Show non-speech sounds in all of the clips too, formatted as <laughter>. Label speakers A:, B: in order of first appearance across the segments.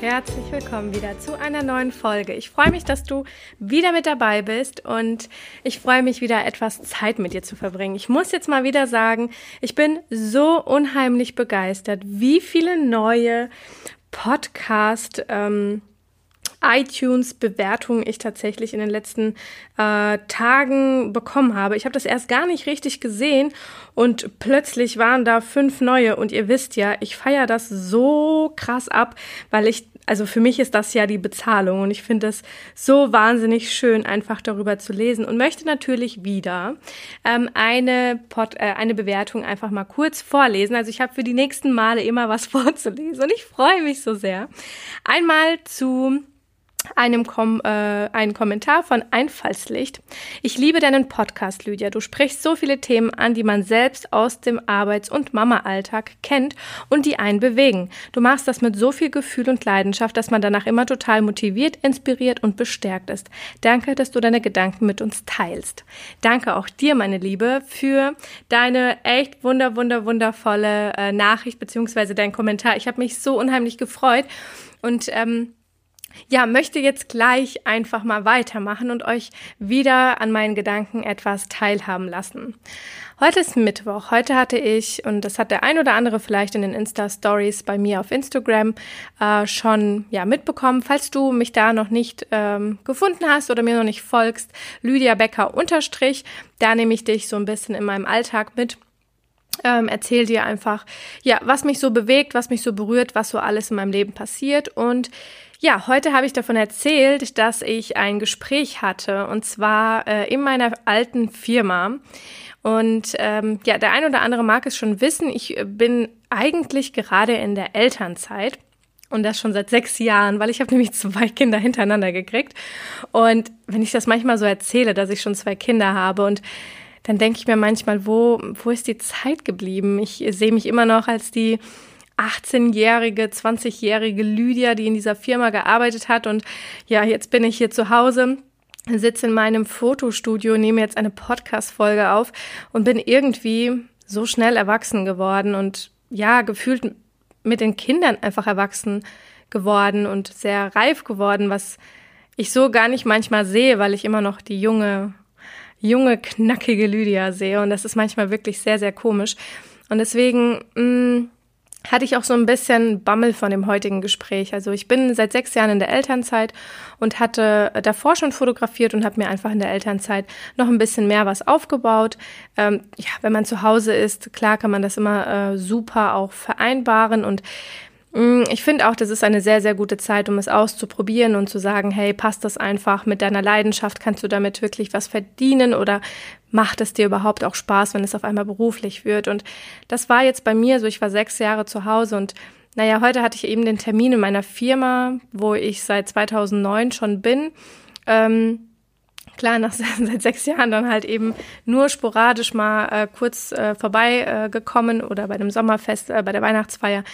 A: Herzlich willkommen wieder zu einer neuen Folge. Ich freue mich, dass du wieder mit dabei bist und ich freue mich wieder etwas Zeit mit dir zu verbringen. Ich muss jetzt mal wieder sagen, ich bin so unheimlich begeistert, wie viele neue Podcast ähm, iTunes-Bewertungen ich tatsächlich in den letzten äh, Tagen bekommen habe. Ich habe das erst gar nicht richtig gesehen und plötzlich waren da fünf neue. Und ihr wisst ja, ich feiere das so krass ab, weil ich also für mich ist das ja die Bezahlung und ich finde es so wahnsinnig schön, einfach darüber zu lesen und möchte natürlich wieder ähm, eine, Pod, äh, eine Bewertung einfach mal kurz vorlesen. Also ich habe für die nächsten Male immer was <laughs> vorzulesen und ich freue mich so sehr. Einmal zu einem Kom äh, einen Kommentar von Einfallslicht. Ich liebe deinen Podcast, Lydia. Du sprichst so viele Themen an, die man selbst aus dem Arbeits- und Mama-Alltag kennt und die einen bewegen. Du machst das mit so viel Gefühl und Leidenschaft, dass man danach immer total motiviert, inspiriert und bestärkt ist. Danke, dass du deine Gedanken mit uns teilst. Danke auch dir, meine Liebe, für deine echt wunder, wunder, wundervolle äh, Nachricht beziehungsweise dein Kommentar. Ich habe mich so unheimlich gefreut und ähm, ja, möchte jetzt gleich einfach mal weitermachen und euch wieder an meinen Gedanken etwas teilhaben lassen. Heute ist Mittwoch. Heute hatte ich, und das hat der ein oder andere vielleicht in den Insta-Stories bei mir auf Instagram äh, schon ja, mitbekommen. Falls du mich da noch nicht ähm, gefunden hast oder mir noch nicht folgst, Lydia Becker unterstrich, da nehme ich dich so ein bisschen in meinem Alltag mit ähm, erzähl dir einfach, ja, was mich so bewegt, was mich so berührt, was so alles in meinem Leben passiert. Und ja, heute habe ich davon erzählt, dass ich ein Gespräch hatte und zwar äh, in meiner alten Firma. Und ähm, ja, der ein oder andere mag es schon wissen, ich bin eigentlich gerade in der Elternzeit. Und das schon seit sechs Jahren, weil ich habe <laughs> nämlich zwei Kinder hintereinander gekriegt. Und wenn ich das manchmal so erzähle, dass ich schon zwei Kinder habe und dann denke ich mir manchmal, wo, wo ist die Zeit geblieben? Ich sehe mich immer noch als die 18-jährige, 20-jährige Lydia, die in dieser Firma gearbeitet hat. Und ja, jetzt bin ich hier zu Hause sitze in meinem Fotostudio, nehme jetzt eine Podcast-Folge auf und bin irgendwie so schnell erwachsen geworden und ja, gefühlt mit den Kindern einfach erwachsen geworden und sehr reif geworden, was ich so gar nicht manchmal sehe, weil ich immer noch die junge junge, knackige Lydia sehe. Und das ist manchmal wirklich sehr, sehr komisch. Und deswegen mh, mm, hatte ich auch so ein bisschen Bammel von dem heutigen Gespräch. Also ich bin seit sechs Jahren in der Elternzeit und hatte davor schon fotografiert und habe mir einfach in der Elternzeit noch ein bisschen mehr was aufgebaut. Ähm, ja, wenn man zu Hause ist, klar kann man das immer äh, super auch vereinbaren und ich finde auch, das ist eine sehr, sehr gute Zeit, um es auszuprobieren und zu sagen, hey, passt das einfach mit deiner Leidenschaft? Kannst du damit wirklich was verdienen oder macht es dir überhaupt auch Spaß, wenn es auf einmal beruflich wird? Und das war jetzt bei mir so, ich war sechs Jahre zu Hause und naja, heute hatte ich eben den Termin in meiner Firma, wo ich seit 2009 schon bin. Ähm, klar, nach <laughs> seit sechs Jahren dann halt eben nur sporadisch mal äh, kurz äh, vorbeigekommen äh, oder bei dem Sommerfest, äh, bei der Weihnachtsfeier.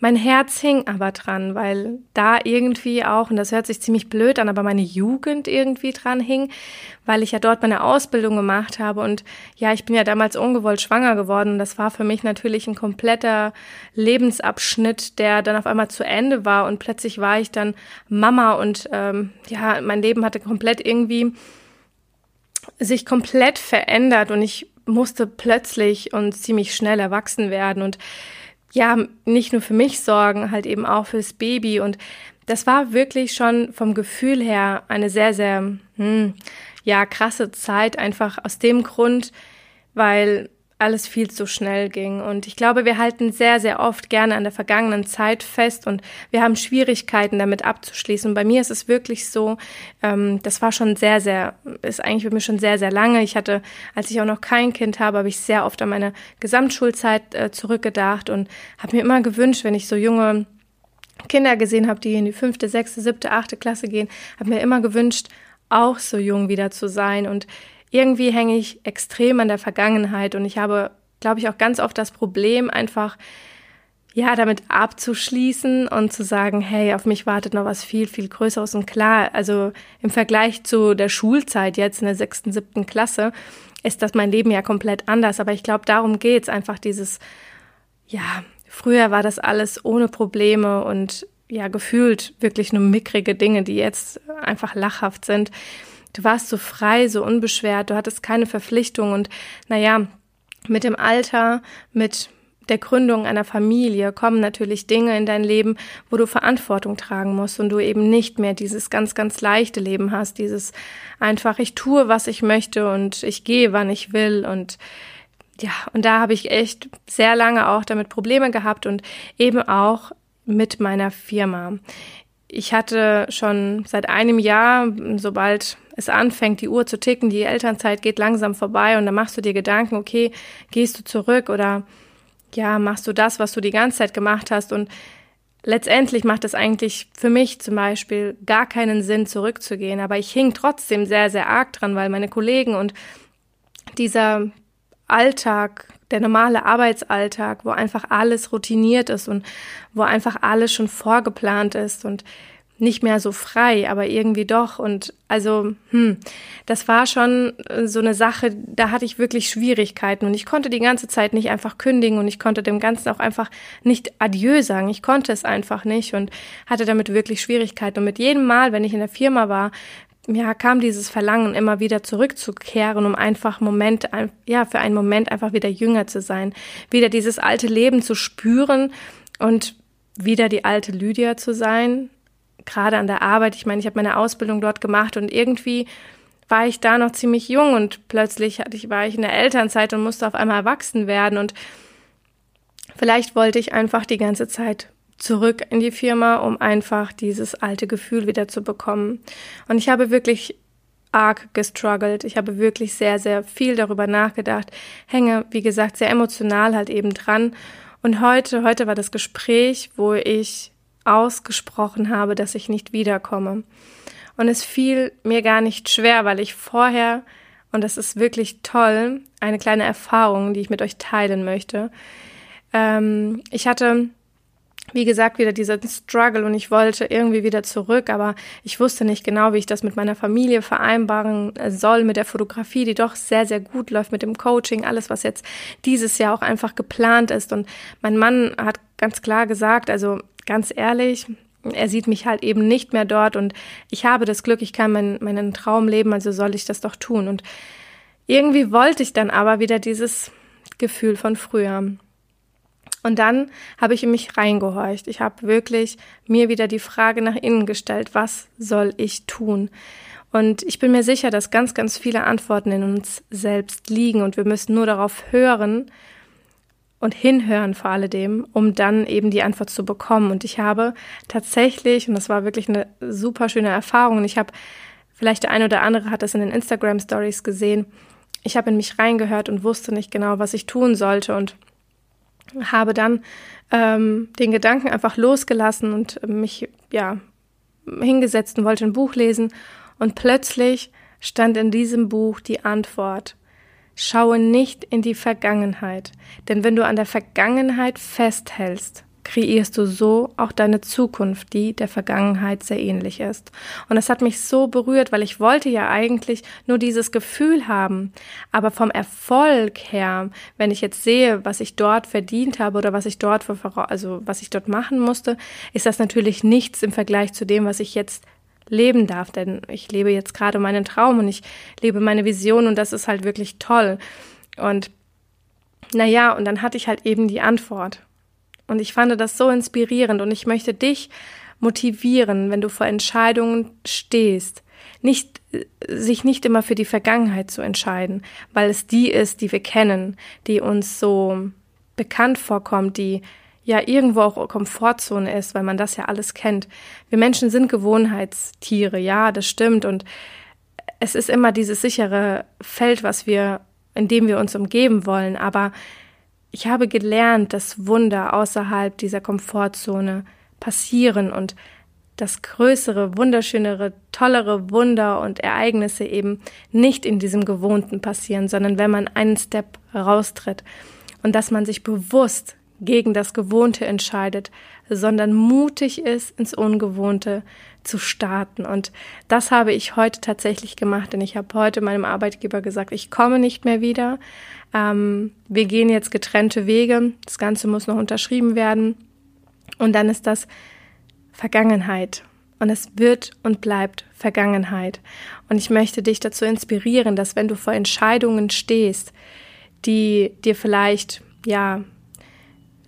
A: Mein Herz hing aber dran, weil da irgendwie auch, und das hört sich ziemlich blöd an, aber meine Jugend irgendwie dran hing, weil ich ja dort meine Ausbildung gemacht habe und ja, ich bin ja damals ungewollt schwanger geworden. Das war für mich natürlich ein kompletter Lebensabschnitt, der dann auf einmal zu Ende war und plötzlich war ich dann Mama und ähm, ja, mein Leben hatte komplett irgendwie sich komplett verändert und ich musste plötzlich und ziemlich schnell erwachsen werden und ja, nicht nur für mich sorgen, halt eben auch fürs Baby. Und das war wirklich schon vom Gefühl her eine sehr, sehr, hm, ja, krasse Zeit, einfach aus dem Grund, weil alles viel zu schnell ging. Und ich glaube, wir halten sehr, sehr oft gerne an der vergangenen Zeit fest und wir haben Schwierigkeiten damit abzuschließen. Und bei mir ist es wirklich so, ähm, das war schon sehr, sehr, ist eigentlich für mich schon sehr, sehr lange. Ich hatte, als ich auch noch kein Kind habe, habe ich sehr oft an meine Gesamtschulzeit äh, zurückgedacht und habe mir immer gewünscht, wenn ich so junge Kinder gesehen habe, die in die fünfte, sechste, siebte, achte Klasse gehen, habe mir immer gewünscht, auch so jung wieder zu sein und irgendwie hänge ich extrem an der Vergangenheit und ich habe, glaube ich, auch ganz oft das Problem, einfach ja, damit abzuschließen und zu sagen, hey, auf mich wartet noch was viel, viel Größeres. Und klar, also im Vergleich zu der Schulzeit jetzt in der sechsten, siebten Klasse ist das mein Leben ja komplett anders. Aber ich glaube, darum geht's einfach dieses, ja, früher war das alles ohne Probleme und ja, gefühlt wirklich nur mickrige Dinge, die jetzt einfach lachhaft sind. Du warst so frei, so unbeschwert, du hattest keine Verpflichtung und naja, mit dem Alter, mit der Gründung einer Familie kommen natürlich Dinge in dein Leben, wo du Verantwortung tragen musst und du eben nicht mehr dieses ganz, ganz leichte Leben hast, dieses einfach, ich tue, was ich möchte und ich gehe, wann ich will und ja, und da habe ich echt sehr lange auch damit Probleme gehabt und eben auch mit meiner Firma. Ich hatte schon seit einem Jahr, sobald es anfängt, die Uhr zu ticken, die Elternzeit geht langsam vorbei und dann machst du dir Gedanken, okay, gehst du zurück oder ja, machst du das, was du die ganze Zeit gemacht hast und letztendlich macht es eigentlich für mich zum Beispiel gar keinen Sinn, zurückzugehen. Aber ich hing trotzdem sehr, sehr arg dran, weil meine Kollegen und dieser Alltag, der normale Arbeitsalltag, wo einfach alles routiniert ist und wo einfach alles schon vorgeplant ist und nicht mehr so frei, aber irgendwie doch. Und also, hm, das war schon äh, so eine Sache, da hatte ich wirklich Schwierigkeiten und ich konnte die ganze Zeit nicht einfach kündigen und ich konnte dem Ganzen auch einfach nicht Adieu sagen. Ich konnte es einfach nicht und hatte damit wirklich Schwierigkeiten. Und mit jedem Mal, wenn ich in der Firma war, ja, kam dieses Verlangen immer wieder zurückzukehren, um einfach Moment, ja, für einen Moment einfach wieder jünger zu sein, wieder dieses alte Leben zu spüren und wieder die alte Lydia zu sein, gerade an der Arbeit, ich meine, ich habe meine Ausbildung dort gemacht und irgendwie war ich da noch ziemlich jung und plötzlich hatte ich, war ich in der Elternzeit und musste auf einmal erwachsen werden und vielleicht wollte ich einfach die ganze Zeit zurück in die Firma, um einfach dieses alte Gefühl wieder zu bekommen. Und ich habe wirklich arg gestruggelt. Ich habe wirklich sehr, sehr viel darüber nachgedacht. Hänge, wie gesagt, sehr emotional halt eben dran. Und heute, heute war das Gespräch, wo ich ausgesprochen habe, dass ich nicht wiederkomme. Und es fiel mir gar nicht schwer, weil ich vorher, und das ist wirklich toll, eine kleine Erfahrung, die ich mit euch teilen möchte. Ähm, ich hatte wie gesagt, wieder dieser Struggle und ich wollte irgendwie wieder zurück, aber ich wusste nicht genau, wie ich das mit meiner Familie vereinbaren soll, mit der Fotografie, die doch sehr, sehr gut läuft, mit dem Coaching, alles, was jetzt dieses Jahr auch einfach geplant ist. Und mein Mann hat ganz klar gesagt, also ganz ehrlich, er sieht mich halt eben nicht mehr dort und ich habe das Glück, ich kann mein, meinen Traum leben, also soll ich das doch tun. Und irgendwie wollte ich dann aber wieder dieses Gefühl von früher. Und dann habe ich in mich reingehorcht. Ich habe wirklich mir wieder die Frage nach innen gestellt, was soll ich tun? Und ich bin mir sicher, dass ganz, ganz viele Antworten in uns selbst liegen und wir müssen nur darauf hören, und hinhören vor alledem, um dann eben die Antwort zu bekommen. Und ich habe tatsächlich, und das war wirklich eine super schöne Erfahrung, und ich habe, vielleicht der eine oder andere hat das in den Instagram Stories gesehen, ich habe in mich reingehört und wusste nicht genau, was ich tun sollte und habe dann ähm, den Gedanken einfach losgelassen und mich ja hingesetzt und wollte ein Buch lesen und plötzlich stand in diesem Buch die Antwort Schaue nicht in die Vergangenheit, denn wenn du an der Vergangenheit festhältst, kreierst du so auch deine Zukunft, die der Vergangenheit sehr ähnlich ist. Und das hat mich so berührt, weil ich wollte ja eigentlich nur dieses Gefühl haben. Aber vom Erfolg her, wenn ich jetzt sehe, was ich dort verdient habe oder was ich dort, also was ich dort machen musste, ist das natürlich nichts im Vergleich zu dem, was ich jetzt leben darf, denn ich lebe jetzt gerade meinen Traum und ich lebe meine Vision und das ist halt wirklich toll. Und naja, und dann hatte ich halt eben die Antwort. Und ich fand das so inspirierend und ich möchte dich motivieren, wenn du vor Entscheidungen stehst, nicht, sich nicht immer für die Vergangenheit zu entscheiden, weil es die ist, die wir kennen, die uns so bekannt vorkommt, die ja irgendwo auch Komfortzone ist, weil man das ja alles kennt. Wir Menschen sind Gewohnheitstiere, ja, das stimmt. Und es ist immer dieses sichere Feld, was wir, in dem wir uns umgeben wollen. Aber ich habe gelernt, dass Wunder außerhalb dieser Komfortzone passieren und dass größere, wunderschönere, tollere Wunder und Ereignisse eben nicht in diesem Gewohnten passieren, sondern wenn man einen Step raustritt und dass man sich bewusst gegen das Gewohnte entscheidet, sondern mutig ist, ins Ungewohnte zu starten. Und das habe ich heute tatsächlich gemacht, denn ich habe heute meinem Arbeitgeber gesagt, ich komme nicht mehr wieder. Ähm, wir gehen jetzt getrennte Wege. Das Ganze muss noch unterschrieben werden. Und dann ist das Vergangenheit. Und es wird und bleibt Vergangenheit. Und ich möchte dich dazu inspirieren, dass wenn du vor Entscheidungen stehst, die dir vielleicht, ja,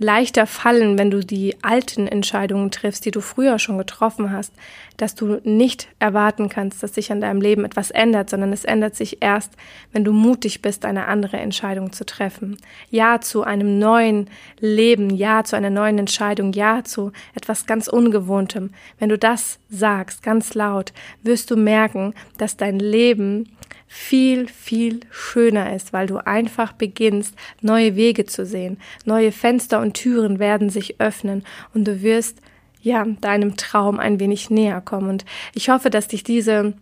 A: leichter fallen, wenn du die alten Entscheidungen triffst, die du früher schon getroffen hast, dass du nicht erwarten kannst, dass sich an deinem Leben etwas ändert, sondern es ändert sich erst, wenn du mutig bist, eine andere Entscheidung zu treffen. Ja zu einem neuen Leben, ja zu einer neuen Entscheidung, ja zu etwas ganz Ungewohntem. Wenn du das sagst, ganz laut, wirst du merken, dass dein Leben viel, viel schöner ist, weil du einfach beginnst, neue Wege zu sehen. Neue Fenster und Türen werden sich öffnen und du wirst ja deinem Traum ein wenig näher kommen. Und ich hoffe, dass dich diese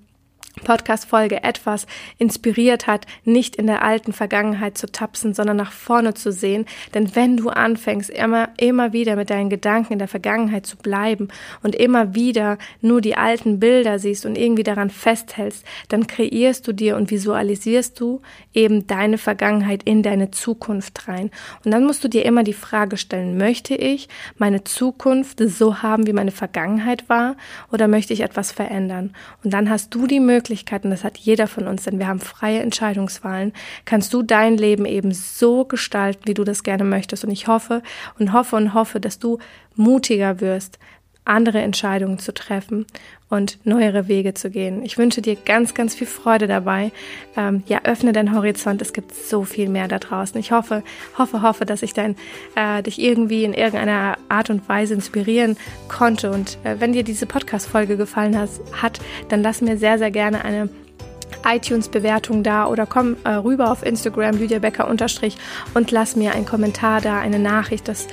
A: Podcast-Folge etwas inspiriert hat, nicht in der alten Vergangenheit zu tapsen, sondern nach vorne zu sehen. Denn wenn du anfängst, immer, immer wieder mit deinen Gedanken in der Vergangenheit zu bleiben und immer wieder nur die alten Bilder siehst und irgendwie daran festhältst, dann kreierst du dir und visualisierst du eben deine Vergangenheit in deine Zukunft rein. Und dann musst du dir immer die Frage stellen, möchte ich meine Zukunft so haben, wie meine Vergangenheit war, oder möchte ich etwas verändern? Und dann hast du die Möglichkeit, Möglichkeiten, das hat jeder von uns, denn wir haben freie Entscheidungswahlen, kannst du dein Leben eben so gestalten, wie du das gerne möchtest. Und ich hoffe und hoffe und hoffe, dass du mutiger wirst, andere Entscheidungen zu treffen und neuere Wege zu gehen. Ich wünsche dir ganz, ganz viel Freude dabei. Ähm, ja, öffne deinen Horizont. Es gibt so viel mehr da draußen. Ich hoffe, hoffe, hoffe, dass ich dein, äh, dich irgendwie in irgendeiner Art und Weise inspirieren konnte. Und äh, wenn dir diese Podcast-Folge gefallen has, hat, dann lass mir sehr, sehr gerne eine iTunes-Bewertung da oder komm äh, rüber auf Instagram, Lydia Becker unterstrich und lass mir einen Kommentar da, eine Nachricht, dass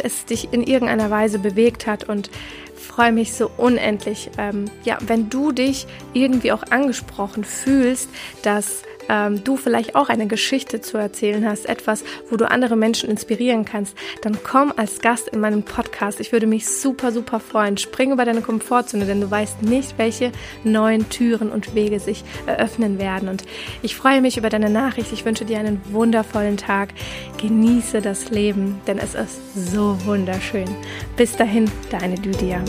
A: es dich in irgendeiner Weise bewegt hat und freue mich so unendlich, ähm, ja, wenn du dich irgendwie auch angesprochen fühlst, dass ähm, du vielleicht auch eine Geschichte zu erzählen hast, etwas, wo du andere Menschen inspirieren kannst, dann komm als Gast in meinem Podcast. Ich würde mich super, super freuen. Spring über deine Komfortzone, denn du weißt nicht, welche neuen Türen und Wege sich eröffnen werden. Und ich freue mich über deine Nachricht. Ich wünsche dir einen wundervollen Tag. Genieße das Leben, denn es ist so wunderschön. Bis dahin, deine Lydia.